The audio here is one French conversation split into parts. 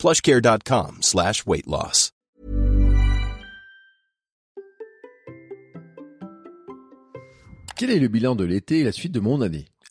plushcare.com slash weight loss. Quel est le bilan de l'été et la suite de mon année?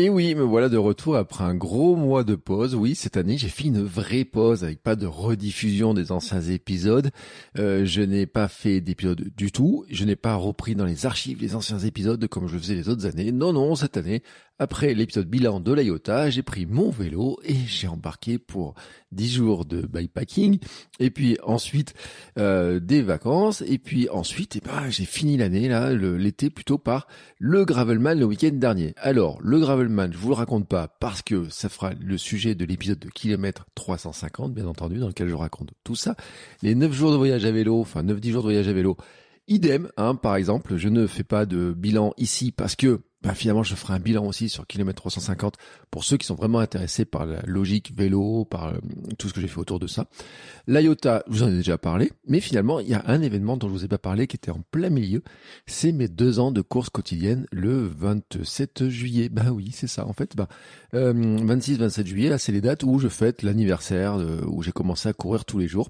Et oui, me voilà de retour après un gros mois de pause. Oui, cette année, j'ai fait une vraie pause avec pas de rediffusion des anciens épisodes. Euh, je n'ai pas fait d'épisodes du tout. Je n'ai pas repris dans les archives les anciens épisodes comme je faisais les autres années. Non, non, cette année, après l'épisode bilan de l'IOTA, j'ai pris mon vélo et j'ai embarqué pour 10 jours de bikepacking et puis ensuite euh, des vacances et puis ensuite eh ben, j'ai fini l'année là l'été plutôt par le gravelman le week-end dernier. Alors le gravelman, je vous le raconte pas parce que ça fera le sujet de l'épisode de kilomètre 350 bien entendu dans lequel je raconte tout ça. Les 9 jours de voyage à vélo, enfin 9-10 jours de voyage à vélo. Idem, hein, par exemple, je ne fais pas de bilan ici parce que bah, finalement, je ferai un bilan aussi sur kilomètre 350 pour ceux qui sont vraiment intéressés par la logique vélo, par euh, tout ce que j'ai fait autour de ça. L'IOTA, je vous en ai déjà parlé, mais finalement, il y a un événement dont je vous ai pas parlé qui était en plein milieu. C'est mes deux ans de course quotidienne le 27 juillet. Ben oui, c'est ça. En fait, bah, 26-27 juillet, là, c'est les dates où je fête l'anniversaire, où j'ai commencé à courir tous les jours.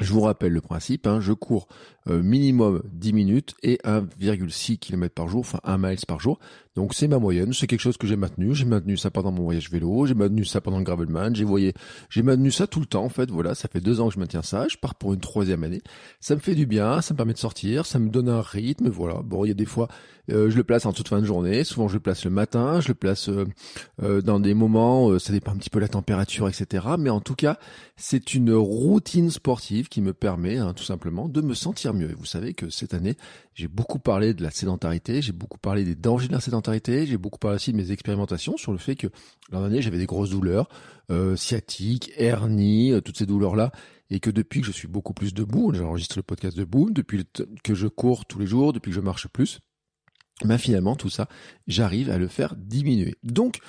Je vous rappelle le principe, hein, je cours euh, minimum 10 minutes et 1,6 km par jour, enfin 1 miles par jour. Donc c'est ma moyenne, c'est quelque chose que j'ai maintenu. J'ai maintenu ça pendant mon voyage vélo, j'ai maintenu ça pendant le gravelman, j'ai voyé, j'ai maintenu ça tout le temps en fait. Voilà, ça fait deux ans que je maintiens ça. Je pars pour une troisième année. Ça me fait du bien, ça me permet de sortir, ça me donne un rythme. Voilà. Bon, il y a des fois, euh, je le place en toute fin de journée. Souvent, je le place le matin. Je le place euh, dans des moments, ça dépend un petit peu la température, etc. Mais en tout cas, c'est une routine sportive qui me permet hein, tout simplement de me sentir mieux. Vous savez que cette année, j'ai beaucoup parlé de la sédentarité, j'ai beaucoup parlé des dangers de la sédentarité, j'ai beaucoup parlé aussi de mes expérimentations sur le fait que l'an dernier j'avais des grosses douleurs euh, sciatiques, hernies, euh, toutes ces douleurs-là, et que depuis que je suis beaucoup plus debout, j'enregistre le podcast debout, depuis que je cours tous les jours, depuis que je marche plus, ben finalement tout ça, j'arrive à le faire diminuer. Donc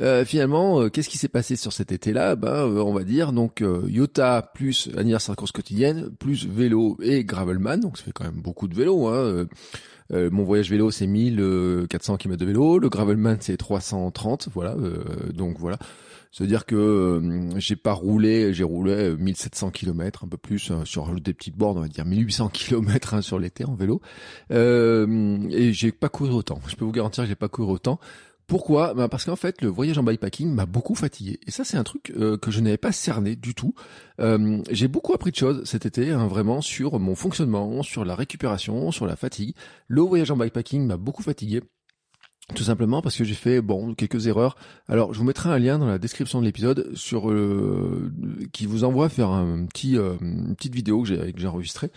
euh, finalement, euh, qu'est-ce qui s'est passé sur cet été-là? Ben, euh, on va dire donc Yota plus anniversaire course quotidienne, plus vélo et gravelman, donc ça fait quand même beaucoup de vélo. Hein. mon voyage vélo c'est 1400 km de vélo, le gravelman c'est 330, voilà. donc voilà. C'est-à-dire que j'ai pas roulé, j'ai roulé 1700 km, un peu plus sur des petites bornes, on va dire 1800 km hein, sur l'été en vélo. et j'ai pas couru autant. Je peux vous garantir que j'ai pas couru autant. Pourquoi? Bah Parce qu'en fait, le voyage en bikepacking m'a beaucoup fatigué. Et ça, c'est un truc euh, que je n'avais pas cerné du tout. Euh, j'ai beaucoup appris de choses cet été, hein, vraiment, sur mon fonctionnement, sur la récupération, sur la fatigue. Le voyage en bikepacking m'a beaucoup fatigué. Tout simplement parce que j'ai fait bon quelques erreurs. Alors je vous mettrai un lien dans la description de l'épisode sur euh, qui vous envoie faire un petit une petite vidéo que j'ai que j'ai enregistrée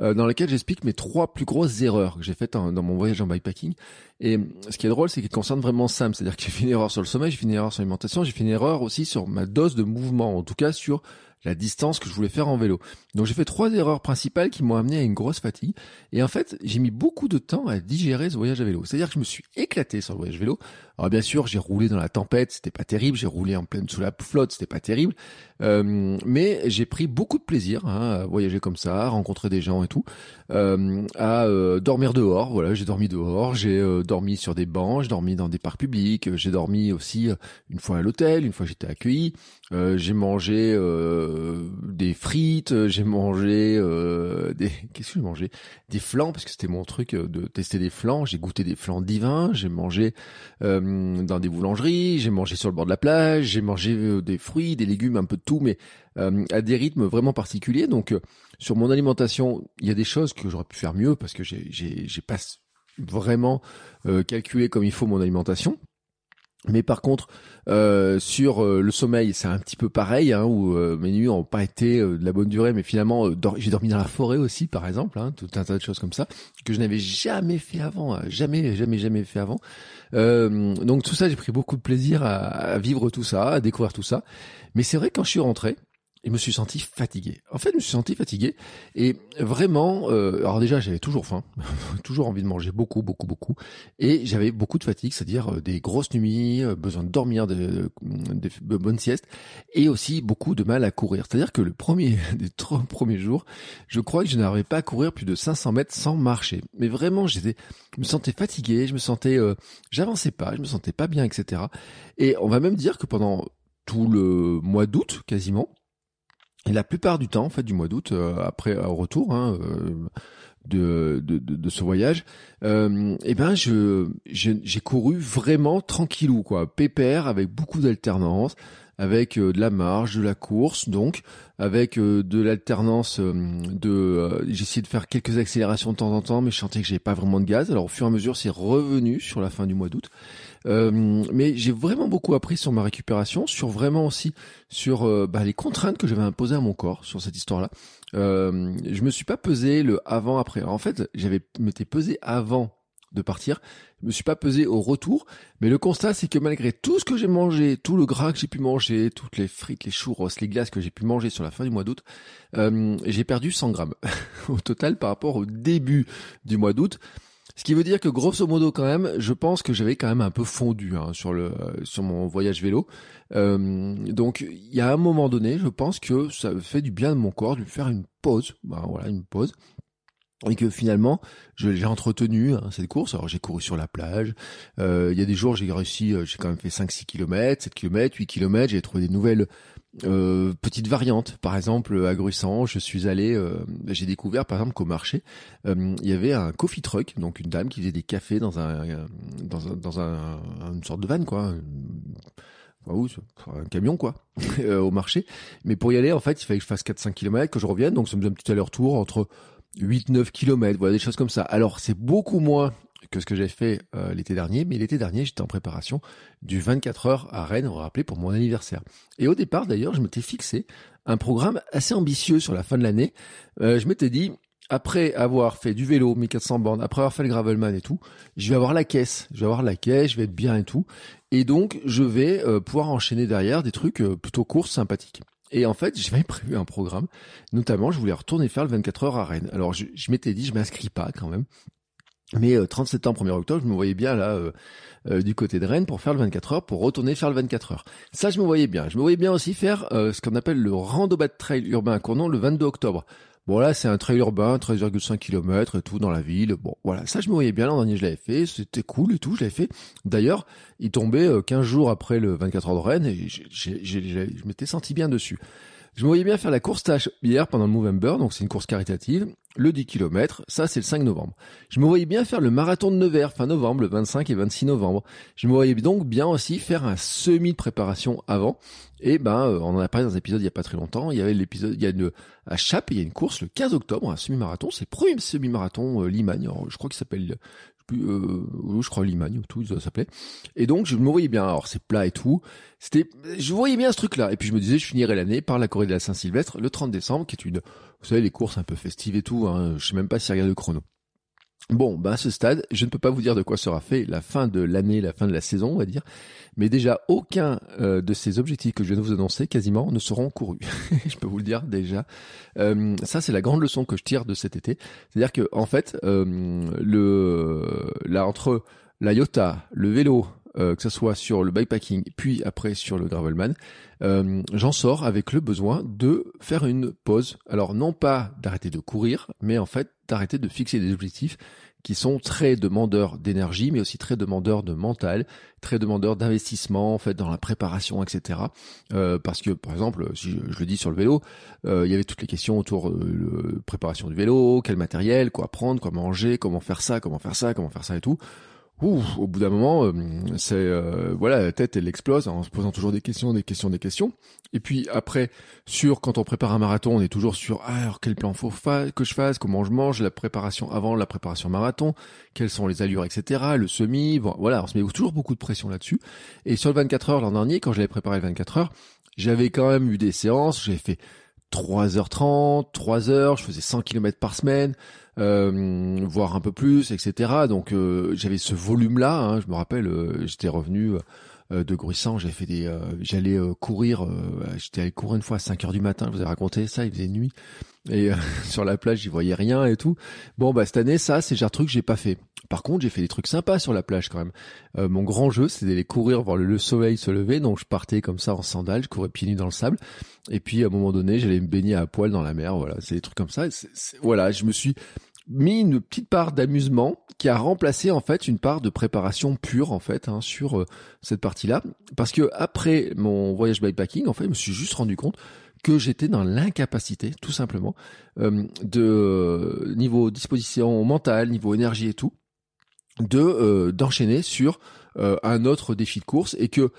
euh, dans laquelle j'explique mes trois plus grosses erreurs que j'ai faites dans mon voyage en bikepacking. Et ce qui est drôle, c'est qu'il concerne vraiment Sam, c'est-à-dire que j'ai fait une erreur sur le sommeil, j'ai fait une erreur sur l'alimentation, j'ai fait une erreur aussi sur ma dose de mouvement, en tout cas sur la distance que je voulais faire en vélo. Donc j'ai fait trois erreurs principales qui m'ont amené à une grosse fatigue. Et en fait, j'ai mis beaucoup de temps à digérer ce voyage à vélo. C'est-à-dire que je me suis éclaté sur le voyage vélo. Bien sûr, j'ai roulé dans la tempête, c'était pas terrible. J'ai roulé en pleine sous la flotte, c'était pas terrible. Euh, mais j'ai pris beaucoup de plaisir hein, à voyager comme ça, à rencontrer des gens et tout, euh, à euh, dormir dehors. Voilà, j'ai dormi dehors, j'ai euh, dormi sur des bancs, j'ai dormi dans des parcs publics, j'ai dormi aussi une fois à l'hôtel, une fois j'étais accueilli. j'ai mangé des frites, j'ai mangé des qu'est-ce que j'ai mangé? Des flancs parce que c'était mon truc de tester des flancs. J'ai goûté des flancs divins. J'ai mangé dans des boulangeries. J'ai mangé sur le bord de la plage. J'ai mangé des fruits, des légumes, un peu de tout, mais à des rythmes vraiment particuliers. Donc sur mon alimentation, il y a des choses que j'aurais pu faire mieux parce que j'ai j'ai pas vraiment calculé comme il faut mon alimentation. Mais par contre, euh, sur euh, le sommeil, c'est un petit peu pareil, hein, où euh, mes nuits n'ont pas été de la bonne durée, mais finalement, j'ai dormi dans la forêt aussi, par exemple, hein, tout un tas de choses comme ça, que je n'avais jamais fait avant, jamais, jamais, jamais fait avant. donc tout ça, j'ai pris beaucoup de plaisir à, à, vivre tout ça, à découvrir tout ça. Mais c'est vrai quand je suis rentré, et me suis senti fatigué. En fait, je me suis senti fatigué et vraiment. Euh, alors déjà, j'avais toujours faim, toujours envie de manger beaucoup, beaucoup, beaucoup, et j'avais beaucoup de fatigue, c'est-à-dire euh, des grosses nuits, euh, besoin de dormir, de, de, de, bonnes siestes, et aussi beaucoup de mal à courir. C'est-à-dire que le premier des trois premiers jours, je crois que je n'arrivais pas à courir plus de 500 mètres sans marcher. Mais vraiment, j'étais, je me sentais fatigué, je me sentais, euh, j'avançais pas, je me sentais pas bien, etc. Et on va même dire que pendant tout le mois d'août, quasiment et la plupart du temps, en fait, du mois d'août, euh, après au retour hein, euh, de, de, de, ce voyage, euh, eh ben je j'ai couru vraiment tranquillou, quoi, pépère, avec beaucoup d'alternance, avec euh, de la marge, de la course, donc avec de l'alternance de. j'ai essayé de faire quelques accélérations de temps en temps, mais je sentais que j'avais pas vraiment de gaz. Alors au fur et à mesure, c'est revenu sur la fin du mois d'août. Euh, mais j'ai vraiment beaucoup appris sur ma récupération, sur vraiment aussi sur euh, bah, les contraintes que j'avais imposées à mon corps sur cette histoire-là. Euh, je me suis pas pesé le avant après. En fait, j'avais m'étais pesé avant de partir. Je me suis pas pesé au retour, mais le constat c'est que malgré tout ce que j'ai mangé, tout le gras que j'ai pu manger, toutes les frites, les churros, les glaces que j'ai pu manger sur la fin du mois d'août, euh, j'ai perdu 100 grammes au total par rapport au début du mois d'août. Ce qui veut dire que grosso modo quand même, je pense que j'avais quand même un peu fondu hein, sur le sur mon voyage vélo. Euh, donc il y a un moment donné, je pense que ça fait du bien de mon corps de faire une pause. Ben, voilà, une pause. Et que finalement, j'ai entretenu hein, cette course. Alors j'ai couru sur la plage. Euh, il y a des jours, j'ai réussi, euh, j'ai quand même fait 5-6 km, 7 km, 8 km. J'ai trouvé des nouvelles euh, petite variante, par exemple à Gruissant, je suis allé, euh, j'ai découvert par exemple qu'au marché, euh, il y avait un coffee truck, donc une dame qui faisait des cafés dans un dans un dans un, une sorte de van quoi, un camion quoi, au marché. Mais pour y aller en fait, il fallait que je fasse 4-5 km, que je revienne, donc ça me faisait un petit aller-retour entre 8-9 km, voilà des choses comme ça. Alors c'est beaucoup moins que ce que j'ai fait euh, l'été dernier, mais l'été dernier, j'étais en préparation du 24 heures à Rennes, on rappelé pour mon anniversaire. Et au départ, d'ailleurs, je m'étais fixé un programme assez ambitieux sur la fin de l'année. Euh, je m'étais dit, après avoir fait du vélo, 1400 bornes, après avoir fait le gravelman et tout, je vais avoir la caisse, je vais avoir la caisse, je vais être bien et tout. Et donc, je vais euh, pouvoir enchaîner derrière des trucs plutôt courts, sympathiques. Et en fait, j'avais prévu un programme. Notamment, je voulais retourner faire le 24 heures à Rennes. Alors, je, je m'étais dit, je m'inscris pas quand même. Mais 30 septembre, 1er octobre, je me voyais bien là euh, euh, du côté de Rennes pour faire le 24 heures, pour retourner faire le 24 heures. Ça, je me voyais bien. Je me voyais bien aussi faire euh, ce qu'on appelle le rando bad trail urbain à Cournon le 22 octobre. Bon là, c'est un trail urbain, 13,5 km et tout dans la ville. Bon, voilà, ça je me voyais bien. L'an dernier, je l'avais fait, c'était cool et tout, je l'avais fait. D'ailleurs, il tombait 15 jours après le 24 heures de Rennes et je m'étais senti bien dessus. Je me voyais bien faire la course tâche hier pendant le Movember, donc c'est une course caritative, le 10 km, ça c'est le 5 novembre. Je me voyais bien faire le marathon de Nevers fin novembre, le 25 et 26 novembre. Je me voyais donc bien aussi faire un semi de préparation avant. Et ben, euh, on en a parlé dans un épisode il y a pas très longtemps. Il y avait l'épisode, il y a une à Chap, il y a une course le 15 octobre, un semi-marathon. C'est le premier semi-marathon euh, Limagne. je crois qu'il s'appelle euh, je crois Limagne ou tout ça s'appelait. Et donc je me voyais bien. Alors c'est plat et tout. C'était, je voyais bien ce truc-là. Et puis je me disais, je finirais l'année par la Corée de la Saint-Sylvestre le 30 décembre, qui est une, vous savez, les courses un peu festives et tout. Hein, je sais même pas si regarde le chrono. Bon, bah à ce stade, je ne peux pas vous dire de quoi sera fait la fin de l'année, la fin de la saison, on va dire. Mais déjà, aucun euh, de ces objectifs que je viens de vous annoncer, quasiment, ne seront courus. je peux vous le dire déjà. Euh, ça, c'est la grande leçon que je tire de cet été. C'est-à-dire que, en fait, euh, le là entre la Yota, le vélo, que ce soit sur le bikepacking, puis après sur le gravelman, j'en sors avec le besoin de faire une pause. Alors non pas d'arrêter de courir, mais en fait d'arrêter de fixer des objectifs qui sont très demandeurs d'énergie, mais aussi très demandeurs de mental, très demandeurs d'investissement en fait dans la préparation, etc. Euh, parce que par exemple, si je, le dis sur le vélo, euh, il y avait toutes les questions autour de la préparation du vélo, quel matériel, quoi prendre, quoi manger, comment faire ça, comment faire ça, comment faire ça et tout au bout d'un moment, euh, c'est euh, voilà, la tête elle explose en se posant toujours des questions, des questions, des questions. Et puis après, sur quand on prépare un marathon, on est toujours sur ah, alors quel plan faut que je fasse, comment je mange, la préparation avant, la préparation marathon, quelles sont les allures, etc. Le semi, voilà, on se met toujours beaucoup de pression là-dessus. Et sur le 24 heures l'an dernier, quand j'avais préparé le 24 heures, j'avais quand même eu des séances, j'ai fait 3h30, 3 heures, je faisais 100 km par semaine euh, voire un peu plus, etc. Donc euh, j'avais ce volume-là. Hein, je me rappelle, euh, j'étais revenu euh, de Gruissant, j'ai fait des, j'allais courir, j'étais allé courir une fois à 5 heures du matin. Je vous ai raconté ça, il faisait nuit et sur la plage, j'y voyais rien et tout. Bon bah cette année, ça c'est genre truc que j'ai pas fait. Par contre, j'ai fait des trucs sympas sur la plage quand même. mon grand jeu, c'était d'aller courir voir le, soleil se lever. Donc je partais comme ça en sandales, je courais pieds nus dans le sable. Et puis à un moment donné, j'allais me baigner à poil dans la mer. Voilà, c'est des trucs comme ça. voilà, je me suis mis une petite part d'amusement qui a remplacé en fait une part de préparation pure en fait hein, sur euh, cette partie-là. Parce que après mon voyage bikepacking en fait je me suis juste rendu compte que j'étais dans l'incapacité tout simplement euh, de euh, niveau disposition mentale niveau énergie et tout de d'enchaîner sur un autre défi de course et que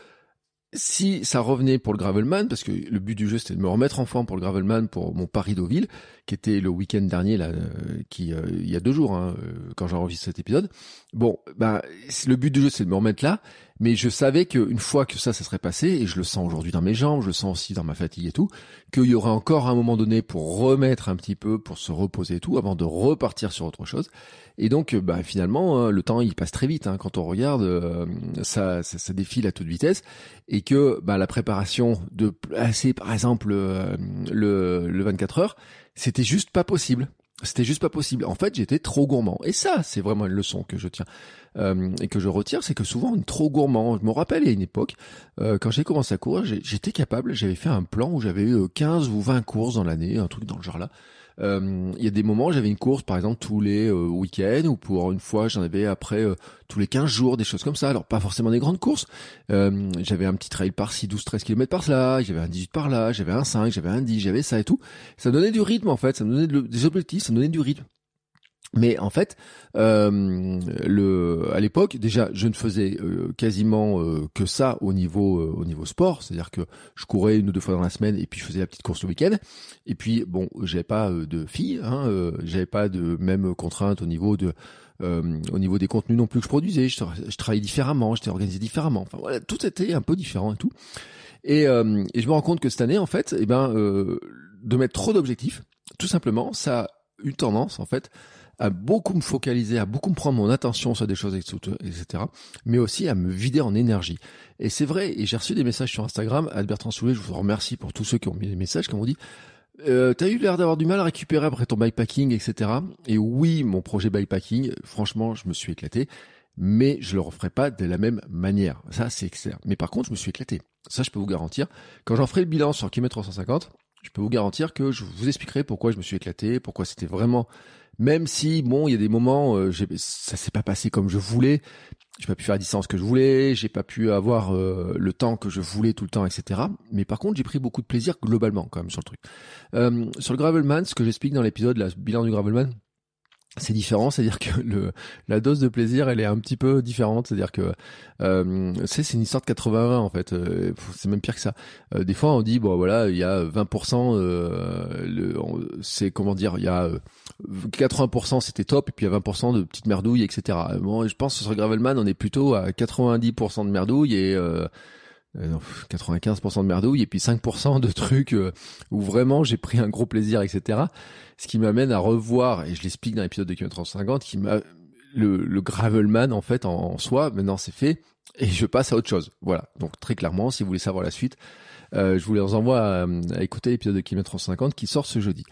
si ça revenait pour le Gravelman, parce que le but du jeu c'était de me remettre en forme pour le Gravelman pour mon Paris Deauville, qui était le week-end dernier là, euh, qui euh, il y a deux jours hein, euh, quand j'enregistre cet épisode. Bon, bah le but du jeu c'est de me remettre là, mais je savais qu'une fois que ça, ça serait passé, et je le sens aujourd'hui dans mes jambes, je le sens aussi dans ma fatigue et tout, qu'il y aurait encore un moment donné pour remettre un petit peu, pour se reposer et tout, avant de repartir sur autre chose. Et donc, bah, finalement, hein, le temps il passe très vite hein, quand on regarde, euh, ça, ça, ça, défile à toute vitesse, et que bah, la préparation de placer, par exemple, euh, le, le 24 heures, c'était juste pas possible. C'était juste pas possible. En fait, j'étais trop gourmand. Et ça, c'est vraiment une leçon que je tiens euh, et que je retire, c'est que souvent on trop gourmand. Je me rappelle, il y a une époque, euh, quand j'ai commencé à courir, j'étais capable, j'avais fait un plan où j'avais eu 15 ou 20 courses dans l'année, un truc dans le genre là. Euh, il y a des moments, j'avais une course, par exemple, tous les euh, week-ends, ou pour une fois, j'en avais après euh, tous les 15 jours, des choses comme ça. Alors, pas forcément des grandes courses. j'avais un petit trail par-ci, 12, 13 km par là, j'avais un 18 par là, j'avais un 5, j'avais un 10, j'avais ça et tout. Ça donnait du rythme, en fait. Ça me donnait des objectifs, ça me donnait du rythme. Mais en fait, euh, le, à l'époque, déjà, je ne faisais euh, quasiment euh, que ça au niveau au niveau sport, c'est-à-dire que je courais une ou deux fois dans la semaine et puis je faisais la petite course le week-end. Et puis bon, j'avais pas de filles, hein, j'avais pas de même contraintes au niveau de au niveau des contenus non plus que je produisais. Je, je travaillais différemment, j'étais organisé différemment. Enfin voilà, tout était un peu différent et tout. Et, et je me rends compte que cette année, en fait, eh ben, de mettre trop d'objectifs, tout simplement, ça a une tendance en fait à beaucoup me focaliser, à beaucoup me prendre mon attention sur des choses, etc. Mais aussi à me vider en énergie. Et c'est vrai, et j'ai reçu des messages sur Instagram, Albert Soulet, je vous remercie pour tous ceux qui ont mis des messages, qui m'ont dit, euh, t'as eu l'air d'avoir du mal à récupérer après ton bikepacking, etc. Et oui, mon projet bikepacking, franchement, je me suis éclaté, mais je le referai pas de la même manière. Ça, c'est clair. Mais par contre, je me suis éclaté. Ça, je peux vous garantir. Quand j'en ferai le bilan sur km 350, je peux vous garantir que je vous expliquerai pourquoi je me suis éclaté, pourquoi c'était vraiment même si bon, il y a des moments, euh, ça s'est pas passé comme je voulais. J'ai pas pu faire la distance que je voulais, j'ai pas pu avoir euh, le temps que je voulais tout le temps, etc. Mais par contre, j'ai pris beaucoup de plaisir globalement quand même sur le truc. Euh, sur le gravelman, ce que j'explique dans l'épisode, le bilan du gravelman, c'est différent, c'est-à-dire que le, la dose de plaisir, elle est un petit peu différente, c'est-à-dire que euh, c'est c'est une histoire de 80 en fait, euh, c'est même pire que ça. Euh, des fois on dit bon voilà il y a 20%, euh, c'est comment dire, il y a 80% c'était top et puis il y a 20% de petites merdouilles etc. Bon je pense que sur Gravelman on est plutôt à 90% de merdouilles et 95% de merdouilles et puis 5% de trucs où vraiment j'ai pris un gros plaisir etc ce qui m'amène à revoir, et je l'explique dans l'épisode de km 350, qui m'a le, le gravelman en fait en, soi, maintenant c'est fait, et je passe à autre chose. Voilà. Donc très clairement, si vous voulez savoir la suite, euh, je vous les envoie à, écouter l'épisode de km 350 qui sort ce jeudi.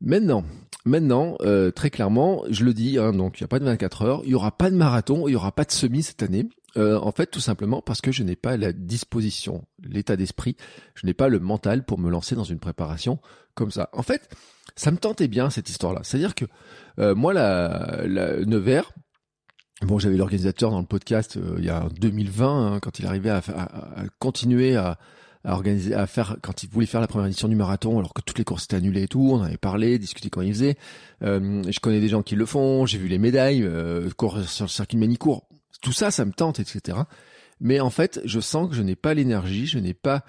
Maintenant, maintenant, euh, très clairement, je le dis, hein, donc il n'y a pas de 24 heures, il y aura pas de marathon, il y aura pas de semi cette année. En fait, tout simplement parce que je n'ai pas la disposition, l'état d'esprit, je n'ai pas le mental pour me lancer dans une préparation comme ça. En fait, ça me tentait bien cette histoire-là. C'est-à-dire que moi, la, la Nevers, Bon, j'avais l'organisateur dans le podcast il y a 2020 hein, quand il arrivait à, à, à continuer à, à organiser, à faire quand il voulait faire la première édition du marathon, alors que toutes les courses étaient annulées et tout. On avait parlé, discuté quand il faisait. Euh, je connais des gens qui le font. J'ai vu les médailles, euh, sur le circuit Manicourt. Tout ça, ça me tente, etc. Mais en fait, je sens que je n'ai pas l'énergie, je n'ai pas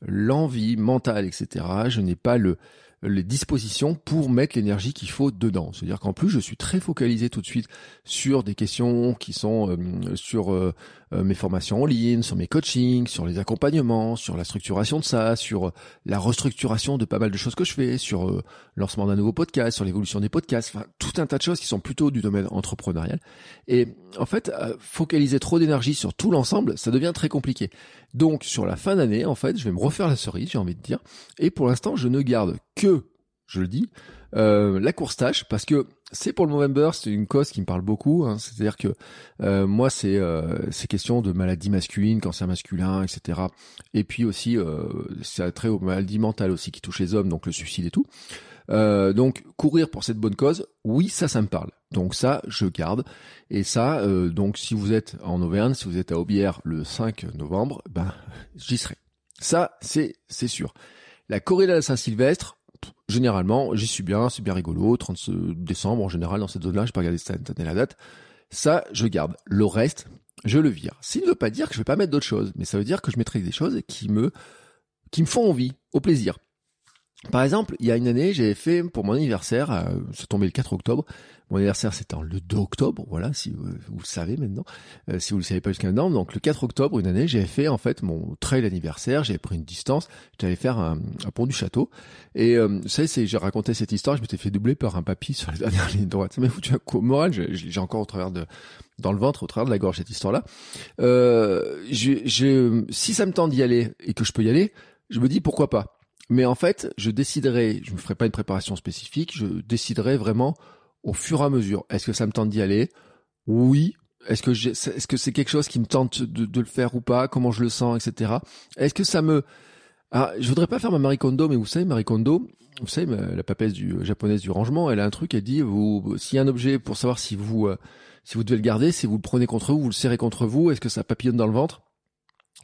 l'envie mentale, etc. Je n'ai pas le les dispositions pour mettre l'énergie qu'il faut dedans. C'est-à-dire qu'en plus, je suis très focalisé tout de suite sur des questions qui sont euh, sur euh, euh, mes formations en ligne, sur mes coachings, sur les accompagnements, sur la structuration de ça, sur la restructuration de pas mal de choses que je fais, sur le lancement d'un nouveau podcast, sur l'évolution des podcasts, enfin tout un tas de choses qui sont plutôt du domaine entrepreneurial. Et en fait, focaliser trop d'énergie sur tout l'ensemble, ça devient très compliqué. Donc sur la fin d'année, en fait, je vais me refaire la cerise, j'ai envie de dire. Et pour l'instant, je ne garde que, je le dis, euh, la course tâche parce que c'est pour le Movember, c'est une cause qui me parle beaucoup. Hein. C'est-à-dire que euh, moi, c'est euh, c'est question de maladies masculines, cancer masculin, etc. Et puis aussi, euh, c'est très aux maladies mentales aussi qui touchent les hommes, donc le suicide et tout. Euh, donc courir pour cette bonne cause, oui, ça, ça me parle. Donc ça, je garde. Et ça, euh, donc si vous êtes en Auvergne, si vous êtes à Aubière le 5 novembre, ben j'y serai. Ça, c'est c'est sûr. La corrida de Saint-Sylvestre, généralement, j'y suis bien, c'est bien rigolo. 30 décembre, en général, dans cette zone-là, je pas regarder cette année la date. Ça, je garde. Le reste, je le vire. Qui ne veut pas dire que je vais pas mettre d'autres choses, mais ça veut dire que je mettrai des choses qui me qui me font envie, au plaisir. Par exemple, il y a une année, j'avais fait pour mon anniversaire, euh, c'est tombé le 4 octobre. Mon anniversaire, c'était le 2 octobre, voilà, si vous, le savez maintenant, euh, si vous le savez pas jusqu'à maintenant. Donc le 4 octobre, une année, j'avais fait en fait mon trail anniversaire, j'avais pris une distance, j'allais faire un, pont du château. Et euh, vous savez, c'est, j'ai raconté cette histoire, je m'étais fait doubler par un papy sur la dernière ligne droite. Ça m'a foutu un coup moral, j'ai encore au travers de dans le ventre, au travers de la gorge cette histoire-là. Euh, j'ai, si ça me tente d'y aller et que je peux y aller, je me dis pourquoi pas. Mais en fait, je déciderai, je ne ferai pas une préparation spécifique, je déciderai vraiment au fur et à mesure. Est-ce que ça me tente d'y aller? Oui. Est-ce que est-ce que c'est quelque chose qui me tente de, le faire ou pas? Comment je le sens, etc. Est-ce que ça me ah, je voudrais pas faire ma Marie Kondo, mais vous savez, Marie Kondo, vous savez, la papesse du, japonaise du rangement, elle a un truc, elle dit, vous, s'il y a un objet pour savoir si vous, euh, si vous devez le garder, si vous le prenez contre vous, vous le serrez contre vous, est-ce que ça papillonne dans le ventre?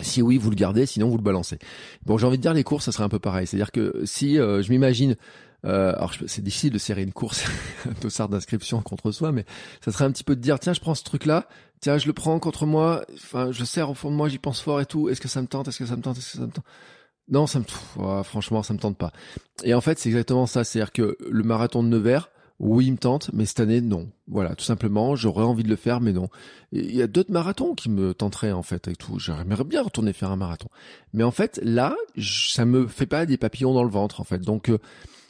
Si oui, vous le gardez, sinon vous le balancez. Bon, j'ai envie de dire les courses, ça serait un peu pareil. C'est-à-dire que si euh, je m'imagine, euh, alors c'est difficile de serrer une course, un dossard d'inscription contre soi, mais ça serait un petit peu de dire tiens, je prends ce truc-là, tiens, je le prends contre moi, enfin, je serre au fond de moi, j'y pense fort et tout. Est-ce que ça me tente Est-ce que ça me tente Est-ce que ça me tente? Non, ça me, franchement, ça me tente pas. Et en fait, c'est exactement ça. C'est-à-dire que le marathon de Nevers, oui, il me tente, mais cette année, non. Voilà, tout simplement, j'aurais envie de le faire, mais non. Il y a d'autres marathons qui me tenteraient, en fait, avec tout. J'aimerais bien retourner faire un marathon. Mais en fait, là, ça me fait pas des papillons dans le ventre, en fait. Donc, euh,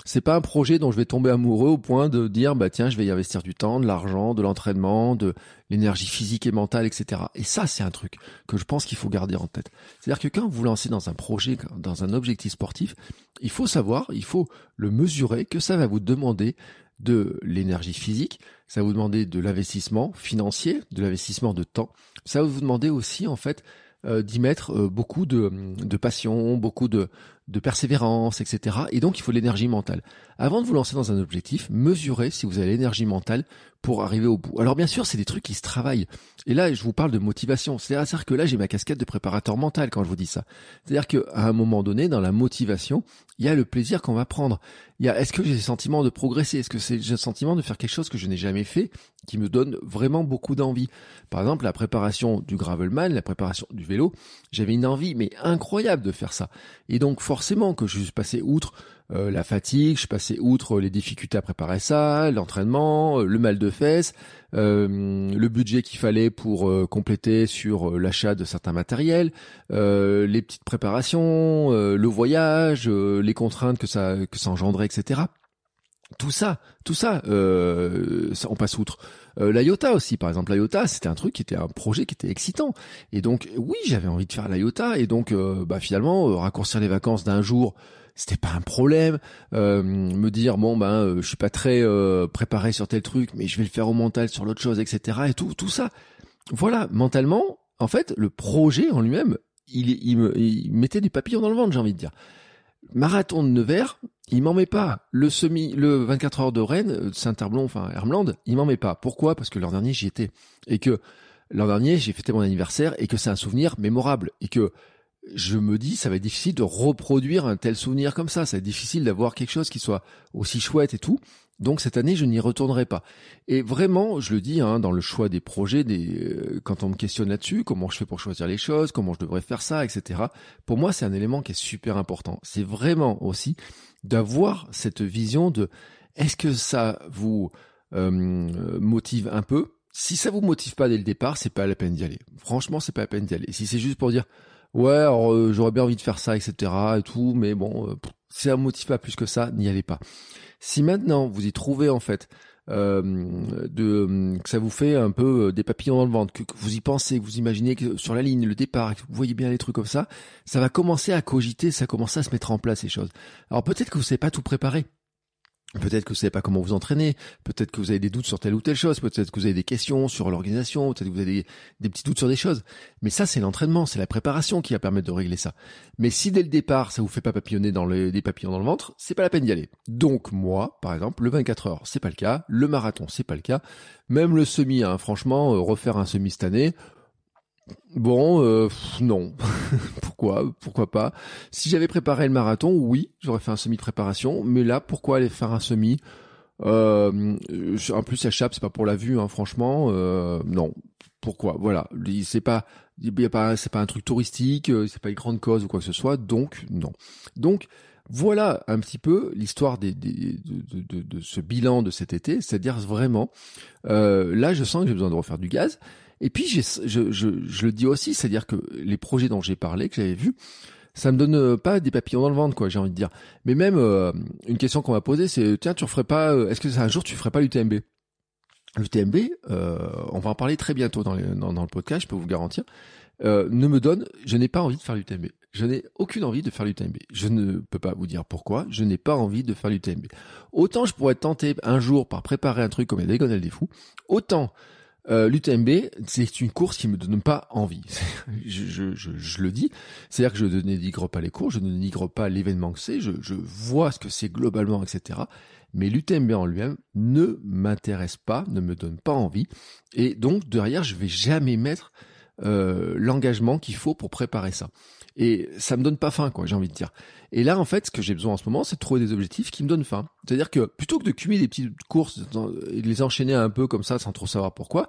c'est pas un projet dont je vais tomber amoureux au point de dire bah tiens je vais y investir du temps, de l'argent, de l'entraînement, de l'énergie physique et mentale, etc. Et ça c'est un truc que je pense qu'il faut garder en tête. C'est-à-dire que quand vous lancez dans un projet, dans un objectif sportif, il faut savoir, il faut le mesurer que ça va vous demander de l'énergie physique, ça va vous demander de l'investissement financier, de l'investissement de temps, ça va vous demander aussi en fait euh, d'y mettre euh, beaucoup de, passion, beaucoup de, de persévérance, etc. Et donc, il faut l'énergie mentale. Avant de vous lancer dans un objectif, mesurez si vous avez l'énergie mentale pour arriver au bout. Alors, bien sûr, c'est des trucs qui se travaillent. Et là, je vous parle de motivation. C'est-à-dire que là, j'ai ma casquette de préparateur mental quand je vous dis ça. C'est-à-dire qu'à un moment donné, dans la motivation, il y a le plaisir qu'on va prendre. Il y a, est-ce que j'ai le sentiment de progresser? Est-ce que c'est le sentiment de faire quelque chose que je n'ai jamais fait, qui me donne vraiment beaucoup d'envie? Par exemple, la préparation du gravelman, la préparation du vélo, j'avais une envie, mais incroyable de faire ça. Et donc, forcément que je suis passé outre euh, la fatigue, je passé outre les difficultés à préparer ça, l'entraînement, euh, le mal de fesses, euh, le budget qu'il fallait pour compléter sur l'achat de certains matériels, les petites préparations, le voyage, les contraintes que ça que ça engendrait, etc. Tout ça, tout ça, ça on passe outre. Euh, L'IOTA aussi, par exemple, l'IOTA, c'était un truc qui était un projet qui était excitant. Et donc, oui, j'avais envie de faire l'IOTA. Et donc, euh, bah, finalement, euh, raccourcir les vacances d'un jour, c'était pas un problème. me dire, bon, ben, je suis pas très préparé sur tel truc, mais je vais le faire au mental sur l'autre chose, etc. Et tout, tout ça. Voilà, mentalement, en fait, le projet en lui-même, il, il, il mettait des papillons dans le ventre, j'ai envie de dire. Marathon de Nevers, il m'en met pas. Le semi, le 24 heures de Rennes, Saint-Herblon, enfin Hermland, il m'en met pas. Pourquoi? Parce que l'an dernier j'y étais et que l'an dernier j'ai fêté mon anniversaire et que c'est un souvenir mémorable et que je me dis ça va être difficile de reproduire un tel souvenir comme ça. Ça va être difficile d'avoir quelque chose qui soit aussi chouette et tout. Donc cette année, je n'y retournerai pas. Et vraiment, je le dis hein, dans le choix des projets, des, euh, quand on me questionne là-dessus, comment je fais pour choisir les choses, comment je devrais faire ça, etc. Pour moi, c'est un élément qui est super important. C'est vraiment aussi d'avoir cette vision de est-ce que ça vous euh, motive un peu? Si ça vous motive pas dès le départ, c'est pas la peine d'y aller. Franchement, c'est pas la peine d'y aller. Si c'est juste pour dire ouais, euh, j'aurais bien envie de faire ça, etc. et tout, mais bon, si ça vous motive pas plus que ça, n'y allez pas. Si maintenant vous y trouvez en fait euh, de que ça vous fait un peu euh, des papillons dans le ventre, que, vous y pensez, que vous imaginez que sur la ligne, le départ, que vous voyez bien les trucs comme ça, ça va commencer à cogiter, ça va commencer à se mettre en place ces choses. Alors peut-être que vous savez pas tout préparer. Peut-être que vous savez pas comment vous entraîner, peut-être que vous avez des doutes sur telle ou telle chose, peut-être que vous avez des questions sur l'organisation, peut-être que vous avez des, petits doutes sur des choses. Mais ça, c'est l'entraînement, c'est la préparation qui va permettre de régler ça. Mais si dès le départ, ça vous fait pas papillonner dans les, des papillons dans le ventre, c'est pas la peine d'y aller. Donc moi, par exemple, le 24 heures, c'est pas le cas, le marathon, c'est pas le cas, même le semi, hein, franchement, euh, refaire un semi cette année, Bon, euh, non. pourquoi? Pourquoi pas? Si j'avais préparé le marathon, oui, j'aurais fait un semi de préparation. Mais là, pourquoi aller faire un semi? Euh, En plus, la chape, c'est pas pour la vue, hein, franchement. Euh, non. Pourquoi? Voilà. C'est pas, pas, c'est pas un truc touristique. Euh, c'est pas une grande cause ou quoi que ce soit. Donc, non. Donc, voilà un petit peu l'histoire de, de, ce bilan de cet été. C'est-à-dire vraiment, euh, là, je sens que j'ai besoin de refaire du gaz. Et puis, je, je, je, le dis aussi, c'est-à-dire que les projets dont j'ai parlé, que j'avais vus, ça me donne euh, pas des papillons dans le ventre, quoi, j'ai envie de dire. Mais même, euh, une question qu'on m'a posée, c'est, tiens, tu referais pas, euh, est-ce que un jour tu ferais pas l'UTMB L'UTMB, euh, on va en parler très bientôt dans, dans, dans, le podcast, je peux vous garantir, euh, ne me donne, je n'ai pas envie de faire l'UTMB. Je n'ai aucune envie de faire l'UTMB. Je ne peux pas vous dire pourquoi, je n'ai pas envie de faire l'UTMB. Autant je pourrais tenter un jour par préparer un truc comme les diagonales des fous, autant euh, L'UTMB, c'est une course qui me donne pas envie. je, le dis. C'est-à-dire que je ne dénigre pas les cours, je ne dénigre pas l'événement que c'est, je, je vois ce que c'est globalement, etc. Mais l'UTMB en lui-même ne m'intéresse pas, ne me donne pas envie. Et donc, derrière, je vais jamais mettre euh, l'engagement qu'il faut pour préparer ça. Et ça me donne pas faim, quoi, j'ai envie de dire. Et là, en fait, ce que j'ai besoin en ce moment, c'est de trouver des objectifs qui me donnent faim. C'est-à-dire que plutôt que de cumuler des petites courses et de les enchaîner un peu comme ça sans trop savoir pourquoi,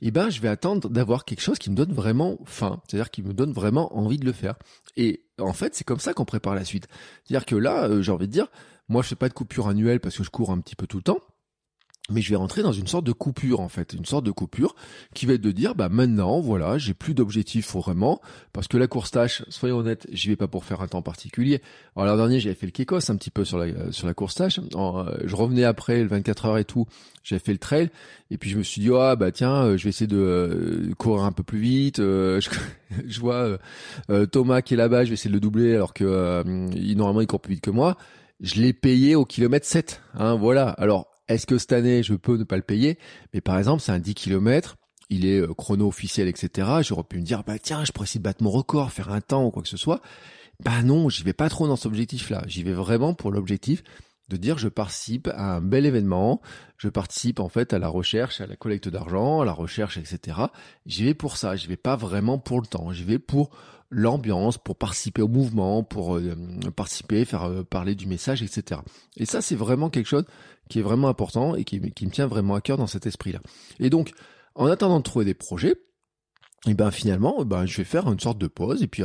eh ben, je vais attendre d'avoir quelque chose qui me donne vraiment faim. C'est-à-dire qui me donne vraiment envie de le faire. Et en fait, c'est comme ça qu'on prépare la suite. C'est-à-dire que là, euh, j'ai envie de dire, moi, je fais pas de coupure annuelle parce que je cours un petit peu tout le temps mais je vais rentrer dans une sorte de coupure en fait, une sorte de coupure qui va être de dire bah maintenant voilà j'ai plus d'objectifs vraiment parce que la course tâche soyons honnêtes j'y vais pas pour faire un temps particulier. Alors l'an dernier j'avais fait le Kekos un petit peu sur la sur la course tâche, euh, je revenais après le 24 heures et tout, j'avais fait le trail et puis je me suis dit ah bah tiens euh, je vais essayer de euh, courir un peu plus vite. je, je, vois Thomas qui est là-bas, je vais essayer de le doubler alors que normalement il court plus vite que moi. Je l'ai payé au kilomètre 7, hein, voilà. Alors est-ce que cette année, je peux ne pas le payer? Mais par exemple, c'est un 10 km, il est euh, chrono officiel, etc. J'aurais pu me dire, bah tiens, je pourrais essayer de battre mon record, faire un temps ou quoi que ce soit. Bah non, j'y vais pas trop dans cet objectif-là. J'y vais vraiment pour l'objectif de dire je participe à un bel événement, je participe en fait à la recherche, à la collecte d'argent, à la recherche, etc. J'y vais pour ça, j'y vais pas vraiment pour le temps, j'y vais pour l'ambiance, pour participer au mouvement, pour euh, participer, faire euh, parler du message, etc. Et ça, c'est vraiment quelque chose qui est vraiment important et qui, me tient vraiment à cœur dans cet esprit-là. Et donc, en attendant de trouver des projets, et ben finalement, ben je vais faire une sorte de pause et puis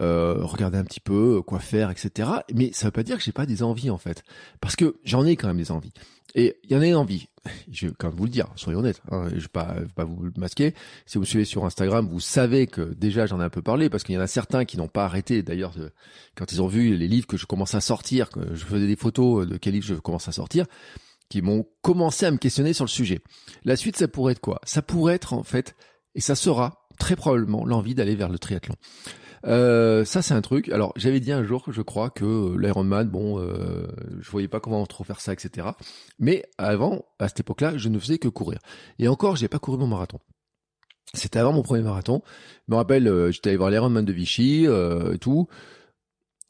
euh, regarder un petit peu quoi faire, etc. Mais ça veut pas dire que j'ai pas des envies en fait, parce que j'en ai quand même des envies. Et il y en a une envie. Je vais quand même vous le dire, soyons honnêtes. Hein, je vais pas, vais pas vous le masquer. Si vous me suivez sur Instagram, vous savez que déjà j'en ai un peu parlé parce qu'il y en a certains qui n'ont pas arrêté. D'ailleurs, quand ils ont vu les livres que je commence à sortir, que je faisais des photos de quels livres je commence à sortir, qui m'ont commencé à me questionner sur le sujet. La suite, ça pourrait être quoi? Ça pourrait être en fait, et ça sera très probablement l'envie d'aller vers le triathlon. Euh, ça c'est un truc. Alors j'avais dit un jour, je crois, que euh, l'Ironman, bon, euh, je voyais pas comment trop faire ça, etc. Mais avant, à cette époque-là, je ne faisais que courir. Et encore, j'ai pas couru mon marathon. C'était avant mon premier marathon. Je me rappelle, euh, j'étais allé voir l'Ironman de Vichy et tout.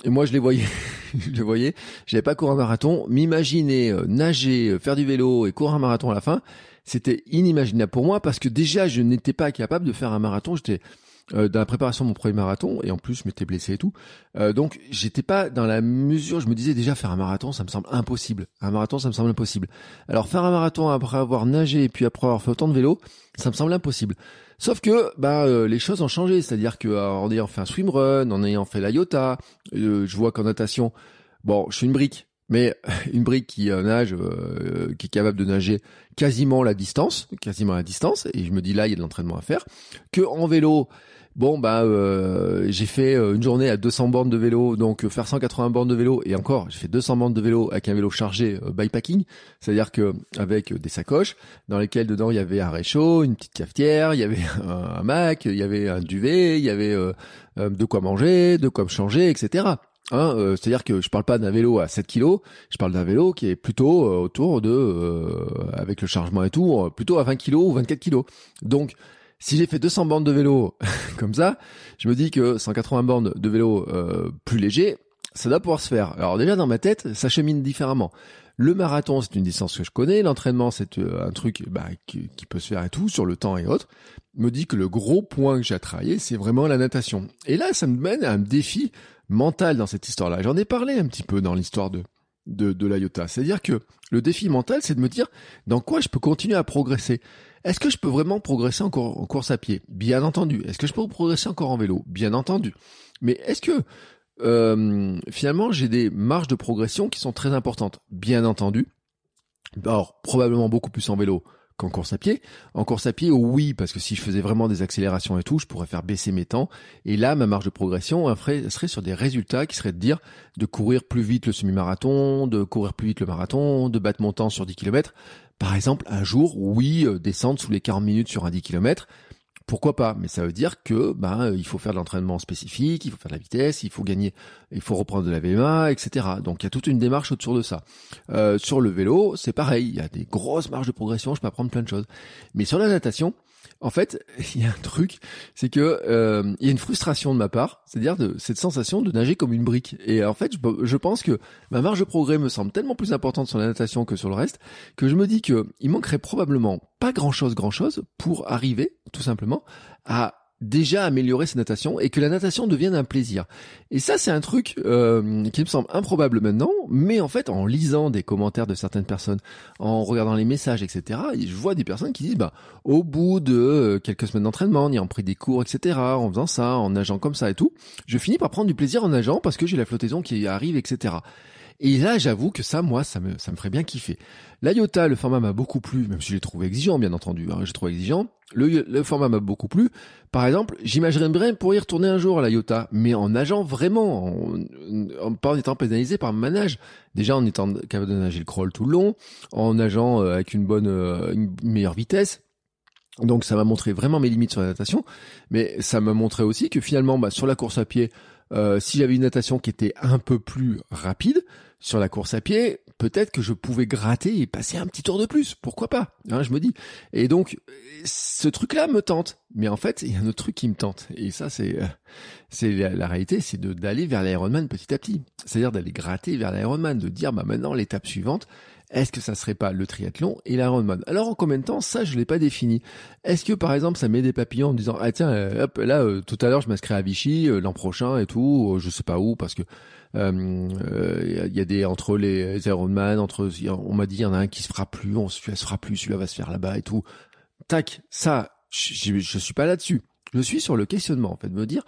Et moi, je les voyais, je les voyais. J'avais pas couru un marathon. M'imaginer nager, faire du vélo et courir un marathon à la fin, c'était inimaginable pour moi parce que déjà, je n'étais pas capable de faire un marathon. J'étais euh, dans la préparation de mon premier marathon et en plus je m'étais blessé et tout. Euh, donc j'étais pas dans la mesure, je me disais déjà faire un marathon, ça me semble impossible. Un marathon, ça me semble impossible. Alors faire un marathon après avoir nagé et puis après avoir fait autant de vélo, ça me semble impossible. Sauf que bah euh, les choses ont changé, c'est-à-dire que en ayant fait un swimrun, en ayant fait la Iota, je vois qu'en natation, bon, je suis une brique, mais une brique qui nage, qui est capable de nager quasiment la distance, quasiment la distance, et je me dis là il y a de l'entraînement à faire, que en vélo, Bon bah euh, j'ai fait euh, une journée à 200 bornes de vélo, donc euh, faire 180 bornes de vélo et encore j'ai fait 200 bornes de vélo avec un vélo chargé bypacking, c'est-à-dire que avec des sacoches dans lesquelles dedans il y avait un réchaud, une petite cafetière, il y avait un, Mac, il y avait un duvet, il y avait de quoi manger, de quoi me changer, etc. Hein, c'est-à-dire que je parle pas d'un vélo à 7 kg, je parle d'un vélo qui est plutôt autour de, avec le chargement et tout, plutôt à 20 kg ou 24 kg. Donc si j'ai fait 200 bornes de vélo comme ça, je me dis que 180 bornes de vélo euh, plus léger, ça doit pouvoir se faire. Alors déjà dans ma tête, ça chemine différemment. Le marathon, c'est une distance que je connais. L'entraînement, c'est euh, un truc bah, qui, peut se faire et tout, sur le temps et autres. Me dit que le gros point que j'ai à travailler, c'est vraiment la natation. Et là, ça me mène à un défi mental dans cette histoire-là. J'en ai parlé un petit peu dans l'histoire de, de, de. C'est-à-dire que le défi mental, c'est de me dire dans quoi je peux continuer à progresser? Est-ce que je peux vraiment progresser encore en course à pied? Bien entendu. Est-ce que je peux progresser encore en vélo? Bien entendu. Mais est-ce que euh, finalement j'ai des marges de progression qui sont très importantes? Bien entendu. Alors probablement beaucoup plus en vélo qu'en course à pied. En course à pied, oui, parce que si je faisais vraiment des accélérations et tout, je pourrais faire baisser mes temps. Et là, ma marge de progression serait sur des résultats qui seraient de dire de courir plus vite le semi-marathon, de courir plus vite le marathon, de battre mon temps sur 10 km. Par exemple, un jour, oui, euh, descendre sous les 40 minutes sur un 10 km, pourquoi pas? Mais ça veut dire que ben euh, il faut faire de l'entraînement spécifique, il faut faire de la vitesse, il faut gagner, il faut reprendre de la VMA, etc. Donc il y a toute une démarche autour de ça. Euh, sur le vélo, c'est pareil, il y a des grosses marges de progression, je peux apprendre plein de choses. Mais sur la natation, en fait, il y a un truc, c'est que euh, il y a une frustration de ma part, c'est-à-dire cette sensation de nager comme une brique. Et en fait, je, pense que ma marge de progrès me semble tellement plus importante sur la natation que sur le reste, que je me dis que il manquerait probablement pas grand-chose, grand-chose pour arriver, tout simplement, à déjà améliorer sa natation et que la natation devienne un plaisir. Et ça, c'est un truc euh, qui me semble improbable maintenant, mais en fait, en lisant des commentaires de certaines personnes, en regardant les messages, etc., je vois des personnes qui disent, bah, au bout de euh, quelques semaines d'entraînement, en ayant pris des cours, etc., en faisant ça, en nageant comme ça et tout, je finis par prendre du plaisir en nageant parce que j'ai la flottaison qui arrive, etc. Et là, j'avoue que ça, moi, ça me, ça me ferait bien kiffer. L'IOTA, le format m'a beaucoup plu, même si je l'ai trouvé exigeant, bien entendu. Hein, j'ai trouvé exigeant. Le, le format m'a beaucoup plu. Par exemple, j'imaginerais bien pour y retourner un jour à l'IOTA, mais en nageant vraiment, en, pas en étant pénalisé par ma nage. Déjà en étant capable de nager le crawl tout le long, en nageant euh, avec une bonne, euh, une meilleure vitesse. Donc ça m'a montré vraiment mes limites sur la natation, mais ça m'a montré aussi que finalement, bah, sur la course à pied, euh, si j'avais une natation qui était un peu plus rapide, sur la course à pied, peut-être que je pouvais gratter et passer un petit tour de plus. Pourquoi pas hein, Je me dis. Et donc, ce truc-là me tente. Mais en fait, il y a un autre truc qui me tente. Et ça, c'est euh, c'est la, réalité, c'est d'aller vers l'Ironman petit à petit. C'est-à-dire d'aller gratter vers l'Ironman, de dire, bah maintenant, l'étape suivante, est-ce que ça serait pas le triathlon et l'Ironman? Alors en combien de temps? Ça, je l'ai pas défini. Est-ce que par exemple, ça met des papillons en me disant ah tiens, euh, hop, là euh, tout à l'heure je m'inscris à Vichy l'an prochain et tout, je sais pas où parce que il euh, y a des entre les Ironman, entre on m'a dit il y en a un qui se fera plus, on se fera plus, celui-là va se faire là-bas et tout. Tac, ça, je, je, suis pas là-dessus. Je suis sur le questionnement en fait, de me dire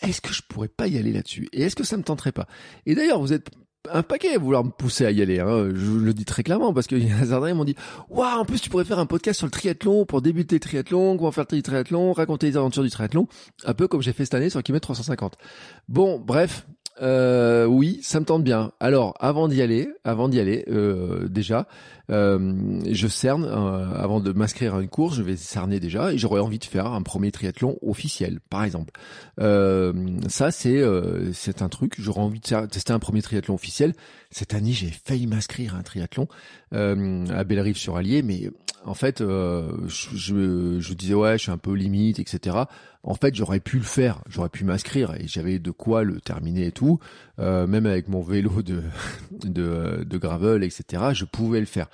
est-ce que je pourrais pas y aller là-dessus? Et est-ce que ça me tenterait pas? Et d'ailleurs, vous êtes un paquet à vouloir me pousser à y aller. Hein. Je le dis très clairement parce qu'il y a m'ont dit waouh en plus tu pourrais faire un podcast sur le triathlon pour débuter le triathlon, comment faire le triathlon, raconter les aventures du triathlon, un peu comme j'ai fait cette année sur kilomètre 350. Bon bref, euh, oui, ça me tente bien. Alors, avant d'y aller, avant d'y aller, euh, déjà, euh, je cerne euh, avant de m'inscrire à une course. Je vais cerner déjà et j'aurais envie de faire un premier triathlon officiel, par exemple. Euh, ça, c'est c'est un truc. J'aurais envie de tester un premier triathlon officiel. Cette année, j'ai failli m'inscrire à un triathlon euh, à Bellerive-sur-Allier, mais en fait, euh, je, je, disais ouais, je suis un peu limite, etc. En fait, j'aurais pu le faire, j'aurais pu m'inscrire et j'avais de quoi le terminer et tout. Euh, même avec mon vélo de, de, de gravel, etc. Je pouvais le faire.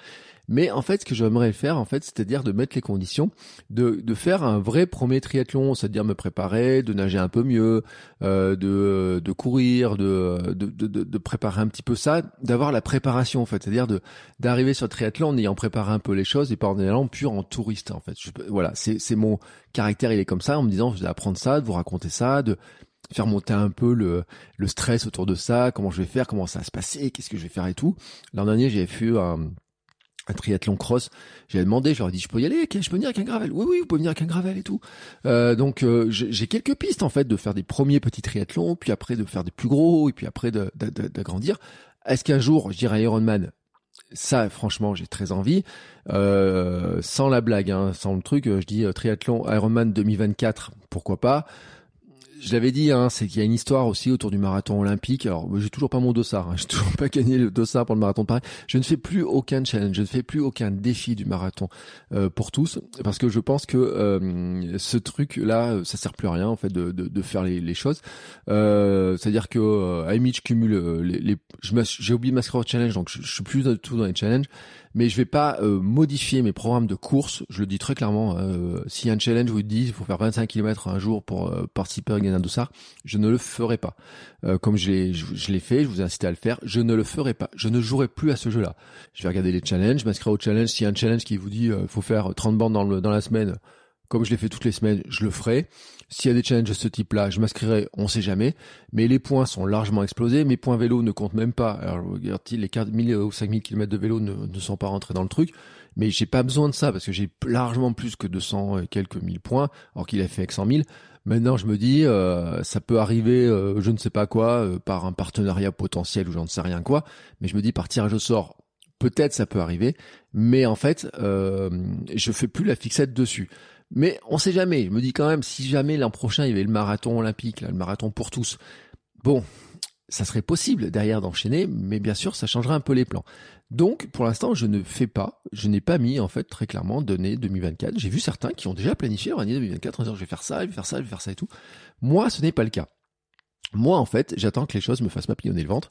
Mais en fait, ce que j'aimerais faire, en fait, c'est-à-dire de mettre les conditions, de, de faire un vrai premier triathlon, c'est-à-dire me préparer, de nager un peu mieux, euh, de, de courir, de, de, de, de, préparer un petit peu ça, d'avoir la préparation, en fait, c'est-à-dire de d'arriver sur le triathlon en ayant préparé un peu les choses et pas en allant pur en touriste, en fait. voilà, c'est c'est mon caractère, il est comme ça, en me disant, je vais apprendre ça, de vous raconter ça, de faire monter un peu le, le stress autour de ça, comment je vais faire, comment ça va se passer, qu'est-ce que je vais faire et tout. L'an dernier, j'ai fait un un triathlon cross. J'ai demandé, je leur ai dit, je peux y aller, je peux venir avec un gravel. Oui, oui, vous pouvez venir avec un gravel et tout. Euh, donc euh, j'ai quelques pistes en fait de faire des premiers petits triathlons, puis après de faire des plus gros, et puis après d'agrandir. Est-ce qu'un jour, je dirais Ironman? Ça, franchement, j'ai très envie. Euh, sans la blague, hein, sans le truc, je dis triathlon Ironman 2024, pourquoi pas? Je l'avais dit, hein, c'est qu'il y a une histoire aussi autour du marathon olympique. Alors, j'ai toujours pas mon dossard, hein, j'ai toujours pas gagné le dossard pour le marathon de Paris. Je ne fais plus aucun challenge, je ne fais plus aucun défi du marathon euh, pour tous, parce que je pense que euh, ce truc-là, ça sert plus à rien en fait de, de, de faire les, les choses. Euh, C'est-à-dire que euh, à cumule euh, les, les j'ai oublié ma score challenge, donc je, je suis plus du tout dans les challenges mais je vais pas euh, modifier mes programmes de course. Je le dis très clairement. Si un challenge vous dit il faut faire 25 km un jour pour participer à je ne le ferai pas. Euh, comme je l'ai, fait, je vous ai incité à le faire. Je ne le ferai pas. Je ne jouerai plus à ce jeu-là. Je vais regarder les challenges, m'inscrire au challenge. S'il y a un challenge qui vous dit il faut faire 30 bandes dans, la semaine, comme je l'ai fait toutes les semaines, je le ferai. S'il y a des challenges de ce type-là, je m'inscrirai, on sait jamais. Mais les points sont largement explosés. Mes points vélo ne comptent même pas. Alors, regardez, les 4000 ou 5000 km de vélo ne, ne sont pas rentrés dans le truc. Mais j'ai pas besoin de ça parce que j'ai largement plus que 200 et quelques mille points, alors qu'il a fait avec 100 000. Maintenant, je me dis, euh, ça peut arriver, euh, je ne sais pas quoi, euh, par un partenariat potentiel ou j'en sais rien quoi. Mais je me dis, par tirage au sort, peut-être ça peut arriver. Mais en fait, je fais plus la fixette dessus. Mais on sait jamais. Je me dis quand même, si jamais l'an prochain il y avait le marathon olympique, le marathon pour tous, bon, ça serait possible derrière d'enchaîner, mais bien sûr, ça changerait un peu les plans. Donc, pour l'instant, je ne fais pas, je n'ai pas mis, en fait, très clairement, donné 2024. J'ai vu certains qui ont déjà planifié leur année 2024 en disant, je vais faire ça, je vais faire ça, je vais faire ça et tout. Moi, ce n'est pas le cas. Moi, en fait, j'attends que les choses me fassent m'appillonner le ventre.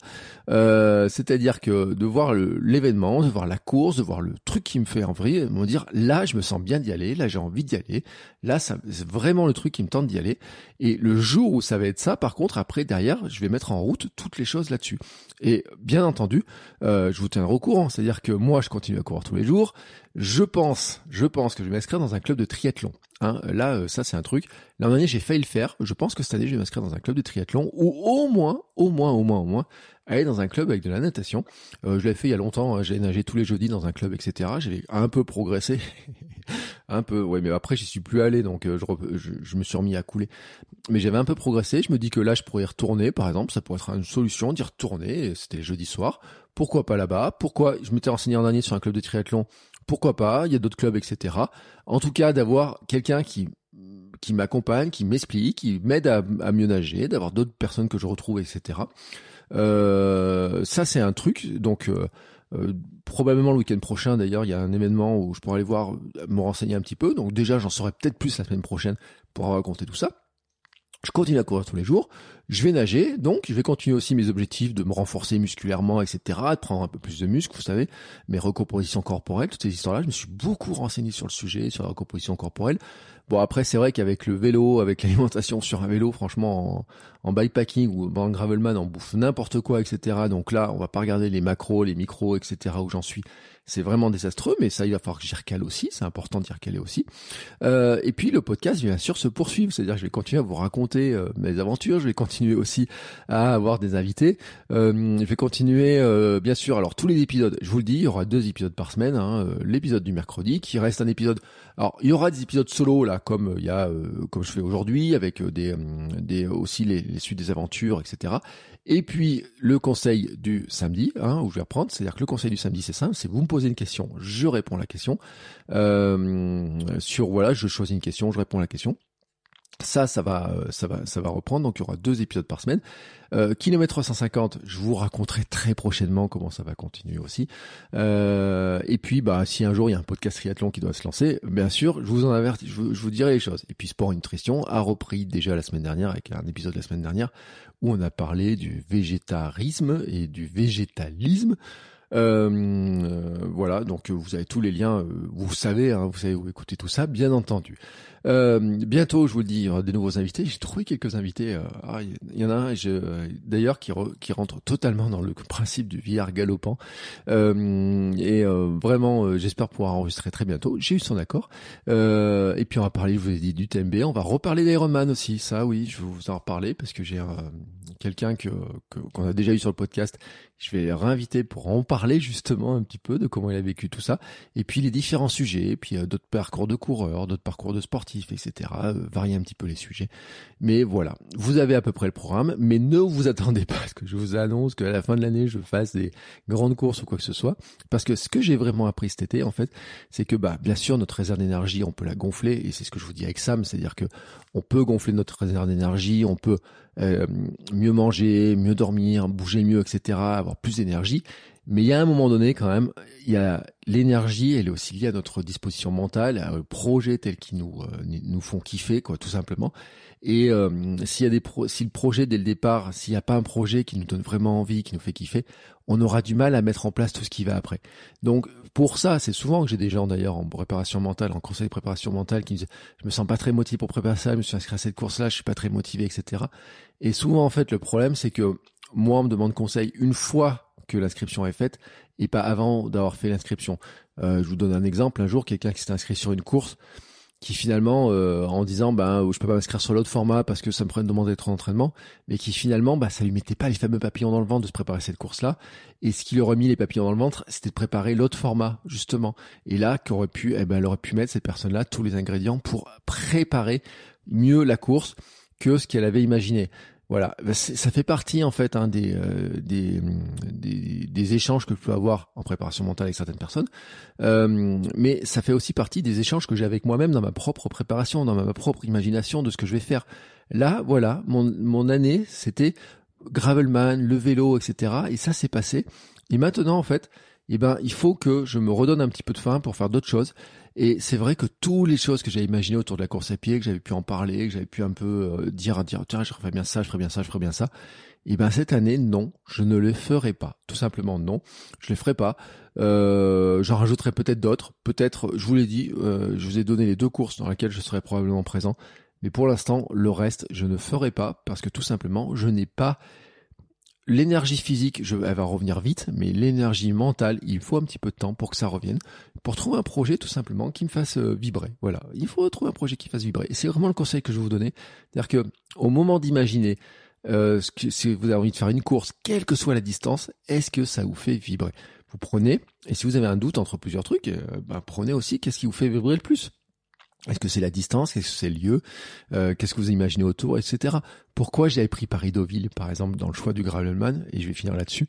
Euh, c'est-à-dire que de voir l'événement, de voir la course, de voir le truc qui me fait envie, me dire là, je me sens bien d'y aller, là, j'ai envie d'y aller. Là, c'est vraiment le truc qui me tente d'y aller. Et le jour où ça va être ça, par contre, après, derrière, je vais mettre en route toutes les choses là-dessus. Et bien entendu, euh, je vous tiendrai au courant. C'est-à-dire que moi, je continue à courir tous les jours. Je pense, je pense que je vais m'inscrire dans un club de triathlon. Hein, là, euh, ça c'est un truc. L'an dernier, j'ai failli le faire. Je pense que cette année, je vais m'inscrire dans un club de triathlon ou au moins, au moins, au moins, au moins, aller dans un club avec de la natation. Euh, je l'ai fait il y a longtemps. Hein. J'ai nagé tous les jeudis dans un club, etc. J'ai un peu progressé, un peu. Ouais, mais après, j'y suis plus allé, donc euh, je, je, me suis remis à couler. Mais j'avais un peu progressé. Je me dis que là, je pourrais y retourner, par exemple. Ça pourrait être une solution d'y retourner. C'était jeudi soir. Pourquoi pas là-bas? Pourquoi? Je m'étais renseigné en dernier sur un club de triathlon pourquoi pas, il y a d'autres clubs, etc. En tout cas, d'avoir quelqu'un qui qui m'accompagne, qui m'explique, qui m'aide à, mieux nager, d'avoir d'autres personnes que je retrouve, etc. Euh, ça, c'est un truc. Donc, euh, euh, probablement le week-end prochain, d'ailleurs, il y a un événement où je pourrais aller voir, me renseigner un petit peu. Donc déjà, j'en saurai peut-être plus la semaine prochaine pour raconter tout ça. Je continue à courir tous les jours. Je vais nager, donc je vais continuer aussi mes objectifs de me renforcer musculairement, etc., de prendre un peu plus de muscles, vous savez, mes recompositions corporelles, toutes ces histoires-là. Je me suis beaucoup renseigné sur le sujet, sur la recomposition corporelle. Bon après c'est vrai qu'avec le vélo, avec l'alimentation sur un vélo, franchement en, en bikepacking ou en gravelman, on bouffe n'importe quoi, etc. Donc là on va pas regarder les macros, les micros, etc. où j'en suis. C'est vraiment désastreux, mais ça il va falloir que j'y recale aussi. C'est important d'y recaler aussi. Euh, et puis le podcast bien sûr se poursuivre, c'est-à-dire que je vais continuer à vous raconter euh, mes aventures, je vais continuer aussi à avoir des invités, euh, je vais continuer euh, bien sûr. Alors tous les épisodes, je vous le dis, il y aura deux épisodes par semaine. Hein, euh, L'épisode du mercredi qui reste un épisode. Alors il y aura des épisodes solo là comme il y a comme je fais aujourd'hui avec des, des aussi les, les suites des aventures, etc. Et puis le conseil du samedi, hein, où je vais reprendre, c'est-à-dire que le conseil du samedi, c'est simple, c'est vous me posez une question, je réponds la question. Euh, sur voilà, je choisis une question, je réponds la question. Ça, ça va, ça va, ça va reprendre. Donc il y aura deux épisodes par semaine. Euh, kilomètre 350, je vous raconterai très prochainement comment ça va continuer aussi. Euh, et puis, bah, si un jour il y a un podcast triathlon qui doit se lancer, bien sûr, je vous en avertis, je vous, dirai les choses. Et puis Sport Nutrition a repris déjà la semaine dernière avec un épisode la semaine dernière où on a parlé du végétarisme et du végétalisme. Euh, euh, voilà, donc vous avez tous les liens, vous savez, hein, vous savez où écouter tout ça, bien entendu. Euh, bientôt, je vous le dis, des nouveaux invités. J'ai trouvé quelques invités. Euh, ah, il y en a un, d'ailleurs, qui, rentre totalement dans le principe du VR galopant. Euh, et euh, vraiment, euh, j'espère pouvoir enregistrer très bientôt. J'ai eu son accord. et puis on va parler, je vous ai dit, du TMB. On va reparler d'Ironman aussi. Ça, oui, je vais vous en reparler parce que j'ai quelqu'un que qu'on a déjà eu sur le podcast. Je vais réinviter pour en parler justement un petit peu de comment il a vécu tout ça. Et puis les différents sujets, et puis d'autres parcours de coureurs, d'autres parcours de sportifs etc. Euh, varier un petit peu les sujets. Mais voilà, vous avez à peu près le programme, mais ne vous attendez pas à ce que je vous annonce qu'à la fin de l'année, je fasse des grandes courses ou quoi que ce soit. Parce que ce que j'ai vraiment appris cet été, en fait, c'est que, bah, bien sûr, notre réserve d'énergie, on peut la gonfler, et c'est ce que je vous dis avec Sam, c'est-à-dire que on peut gonfler notre réserve d'énergie, on peut euh, mieux manger, mieux dormir, bouger mieux, etc., avoir plus d'énergie. Mais il y a un moment donné, quand même, il y a l'énergie, elle est aussi liée à notre disposition mentale, au projet tel qu'ils nous euh, nous font kiffer, quoi, tout simplement. Et euh, s'il y a des pro si le projet dès le départ, s'il n'y a pas un projet qui nous donne vraiment envie, qui nous fait kiffer, on aura du mal à mettre en place tout ce qui va après. Donc pour ça, c'est souvent que j'ai des gens d'ailleurs en préparation mentale, en conseil de préparation mentale, qui me disent je me sens pas très motivé pour préparer ça, je me suis inscrit à cette course-là, je suis pas très motivé, etc. Et souvent en fait le problème c'est que moi on me demande conseil une fois que l'inscription est faite et pas avant d'avoir fait l'inscription. Euh, je vous donne un exemple. Un jour, quelqu'un qui s'est inscrit sur une course, qui finalement, euh, en disant, ben, je peux pas m'inscrire sur l'autre format parce que ça me prend demander trop d'entraînement, mais qui finalement, bah, ça lui mettait pas les fameux papillons dans le ventre de se préparer cette course-là. Et ce qui lui aurait mis les papillons dans le ventre, c'était de préparer l'autre format, justement. Et là, qu'aurait pu, eh ben, elle aurait pu mettre cette personne-là tous les ingrédients pour préparer mieux la course que ce qu'elle avait imaginé. Voilà, bah, ça fait partie en fait hein, des, euh, des, des, des, échanges que je peux avoir en préparation mentale avec certaines personnes, euh, mais ça fait aussi partie des échanges que j'ai avec moi-même dans ma propre préparation, dans ma propre imagination de ce que je vais faire. Là, voilà, mon, mon année, c'était gravelman, le vélo, etc. Et ça s'est passé. Et maintenant, en fait, eh ben, il faut que je me redonne un petit peu de faim pour faire d'autres choses. Et c'est vrai que toutes les choses que j'avais imaginées autour de la course à pied, que j'avais pu en parler, que j'avais pu un peu euh, dire, dire, tiens, je ferais bien ça, je ferais bien ça, je ferais bien ça. Et ben cette année, non, je ne le ferai pas. Tout simplement, non, je le ferai pas. Euh, J'en rajouterai peut-être d'autres. Peut-être, je vous l'ai dit, euh, je vous ai donné les deux courses dans lesquelles je serai probablement présent. Mais pour l'instant, le reste, je ne ferai pas parce que tout simplement, je n'ai pas L'énergie physique, je, elle va revenir vite, mais l'énergie mentale, il faut un petit peu de temps pour que ça revienne, pour trouver un projet tout simplement qui me fasse euh, vibrer. Voilà, il faut trouver un projet qui fasse vibrer. Et c'est vraiment le conseil que je vais vous donner, c'est-à-dire que au moment d'imaginer euh, si vous avez envie de faire une course, quelle que soit la distance, est-ce que ça vous fait vibrer? Vous prenez, et si vous avez un doute entre plusieurs trucs, euh, ben, prenez aussi qu'est-ce qui vous fait vibrer le plus. Est-ce que c'est la distance? Qu'est-ce que c'est le lieu? Euh, Qu'est-ce que vous imaginez autour, etc. Pourquoi j'avais pris Paris-Deauville, par exemple, dans le choix du Gravelman Et je vais finir là-dessus.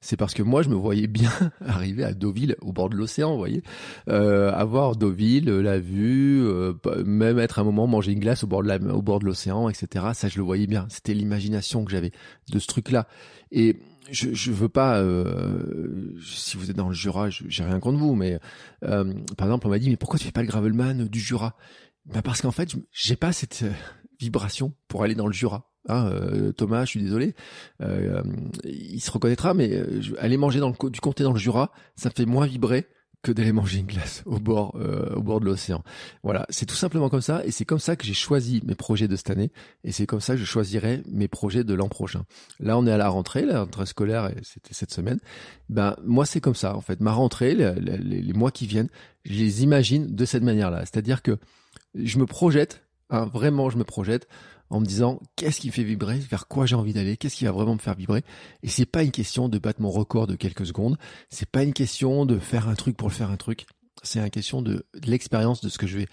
C'est parce que moi, je me voyais bien arriver à Deauville, au bord de l'océan, vous voyez, euh, avoir Deauville, la vue, euh, même être un moment manger une glace au bord de au bord de l'océan, etc. Ça, je le voyais bien. C'était l'imagination que j'avais de ce truc-là. Et je, je veux pas. Euh, si vous êtes dans le Jura, j'ai rien contre vous, mais euh, par exemple, on m'a dit mais pourquoi tu fais pas le gravelman du Jura? Bah parce qu'en fait, j'ai pas cette euh, vibration pour aller dans le Jura. Hein, Thomas, je suis désolé, il se reconnaîtra, mais aller manger dans le, du comté dans le Jura, ça me fait moins vibrer que d'aller manger une glace au bord, euh, au bord de l'océan. Voilà, c'est tout simplement comme ça, et c'est comme ça que j'ai choisi mes projets de cette année, et c'est comme ça que je choisirai mes projets de l'an prochain. Là, on est à la rentrée, la rentrée scolaire, c'était cette semaine. Ben moi, c'est comme ça en fait. Ma rentrée, les, les, mois qui viennent, je les imagine de cette manière-là, c'est-à-dire que je me projette, hein, vraiment, je me projette en me disant qu'est-ce qui fait vibrer, vers quoi j'ai envie d'aller, qu'est-ce qui va vraiment me faire vibrer? Et c'est pas une question de battre mon record de quelques secondes, c'est pas une question de faire un truc pour le faire un truc, c'est une question de, l'expérience de ce que je vais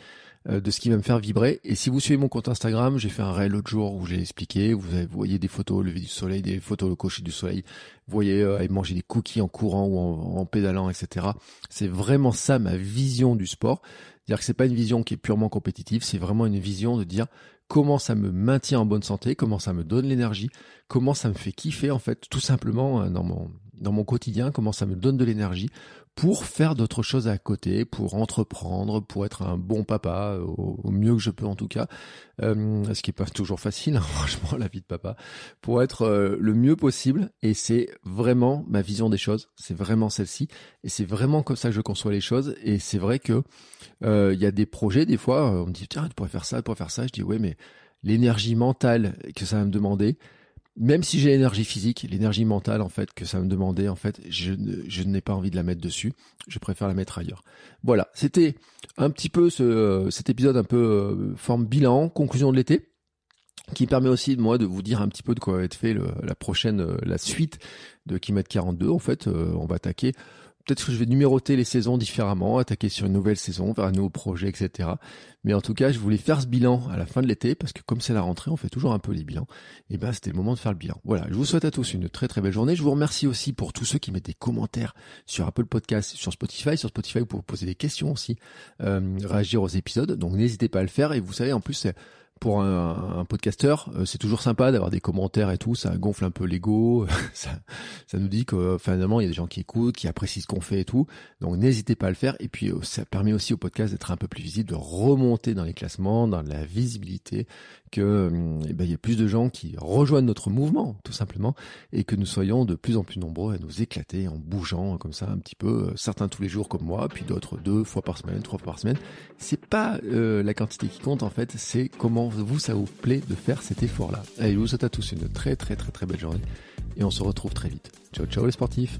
euh, de ce qui va me faire vibrer. Et si vous suivez mon compte Instagram, j'ai fait un réel l'autre jour où j'ai expliqué, vous, voyez des photos lever du soleil, des photos au coucher du soleil, vous voyez euh, manger des cookies en courant ou en, en pédalant, etc. C'est vraiment ça ma vision du sport. C'est-à-dire que c'est pas une vision qui est purement compétitive, c'est vraiment une vision de dire comment ça me maintient en bonne santé, comment ça me donne l'énergie, comment ça me fait kiffer en fait, tout simplement dans mon dans mon quotidien, comment ça me donne de l'énergie pour faire d'autres choses à côté, pour entreprendre, pour être un bon papa, au, mieux que je peux en tout cas, euh, ce qui est pas toujours facile, hein, franchement, la vie de papa, pour être euh, le mieux possible. Et c'est vraiment ma vision des choses, c'est vraiment celle-ci, et c'est vraiment comme ça que je conçois les choses. Et c'est vrai que euh, il y a des projets, des fois, on me dit tiens, tu pourrais faire ça, tu pourrais faire ça. Je dis ouais, mais l'énergie mentale que ça va me demander, même si j'ai l'énergie physique, l'énergie mentale en fait que ça me demandait en fait, je, je n'ai pas envie de la mettre dessus. Je préfère la mettre ailleurs. Voilà, c'était un petit peu ce, cet épisode un peu euh, forme bilan, conclusion de l'été, qui permet aussi moi de vous dire un petit peu de quoi va être fait la prochaine, euh, la suite de Kimet 42. En fait, euh, on va attaquer peut-être que je vais numéroter les saisons différemment, attaquer sur une nouvelle saison, vers un nouveau projet, etc. Mais en tout cas, je voulais faire ce bilan à la fin de l'été, parce que comme c'est la rentrée, on fait toujours un peu les bilans. Et ben, c'était le moment de faire le bilan. Voilà. Je vous souhaite à tous une très très belle journée. Je vous remercie aussi pour tous ceux qui mettent des commentaires sur Apple Podcast, sur Spotify. Sur Spotify, vous pouvez poser des questions aussi, euh, réagir aux épisodes. Donc, n'hésitez pas à le faire. Et vous savez, en plus, c'est pour un, un podcasteur, euh, c'est toujours sympa d'avoir des commentaires et tout, ça gonfle un peu l'ego, ça, ça nous dit que finalement il y a des gens qui écoutent, qui apprécient ce qu'on fait et tout, donc n'hésitez pas à le faire. Et puis euh, ça permet aussi au podcast d'être un peu plus visible, de remonter dans les classements, dans la visibilité, que euh, eh ben, il y a plus de gens qui rejoignent notre mouvement, tout simplement, et que nous soyons de plus en plus nombreux à nous éclater en bougeant comme ça un petit peu, certains tous les jours comme moi, puis d'autres deux fois par semaine, trois fois par semaine. C'est pas la quantité qui compte en fait, c'est comment vous, ça vous plaît de faire cet effort-là. Allez, je vous souhaite à tous une très très très très belle journée et on se retrouve très vite. Ciao ciao les sportifs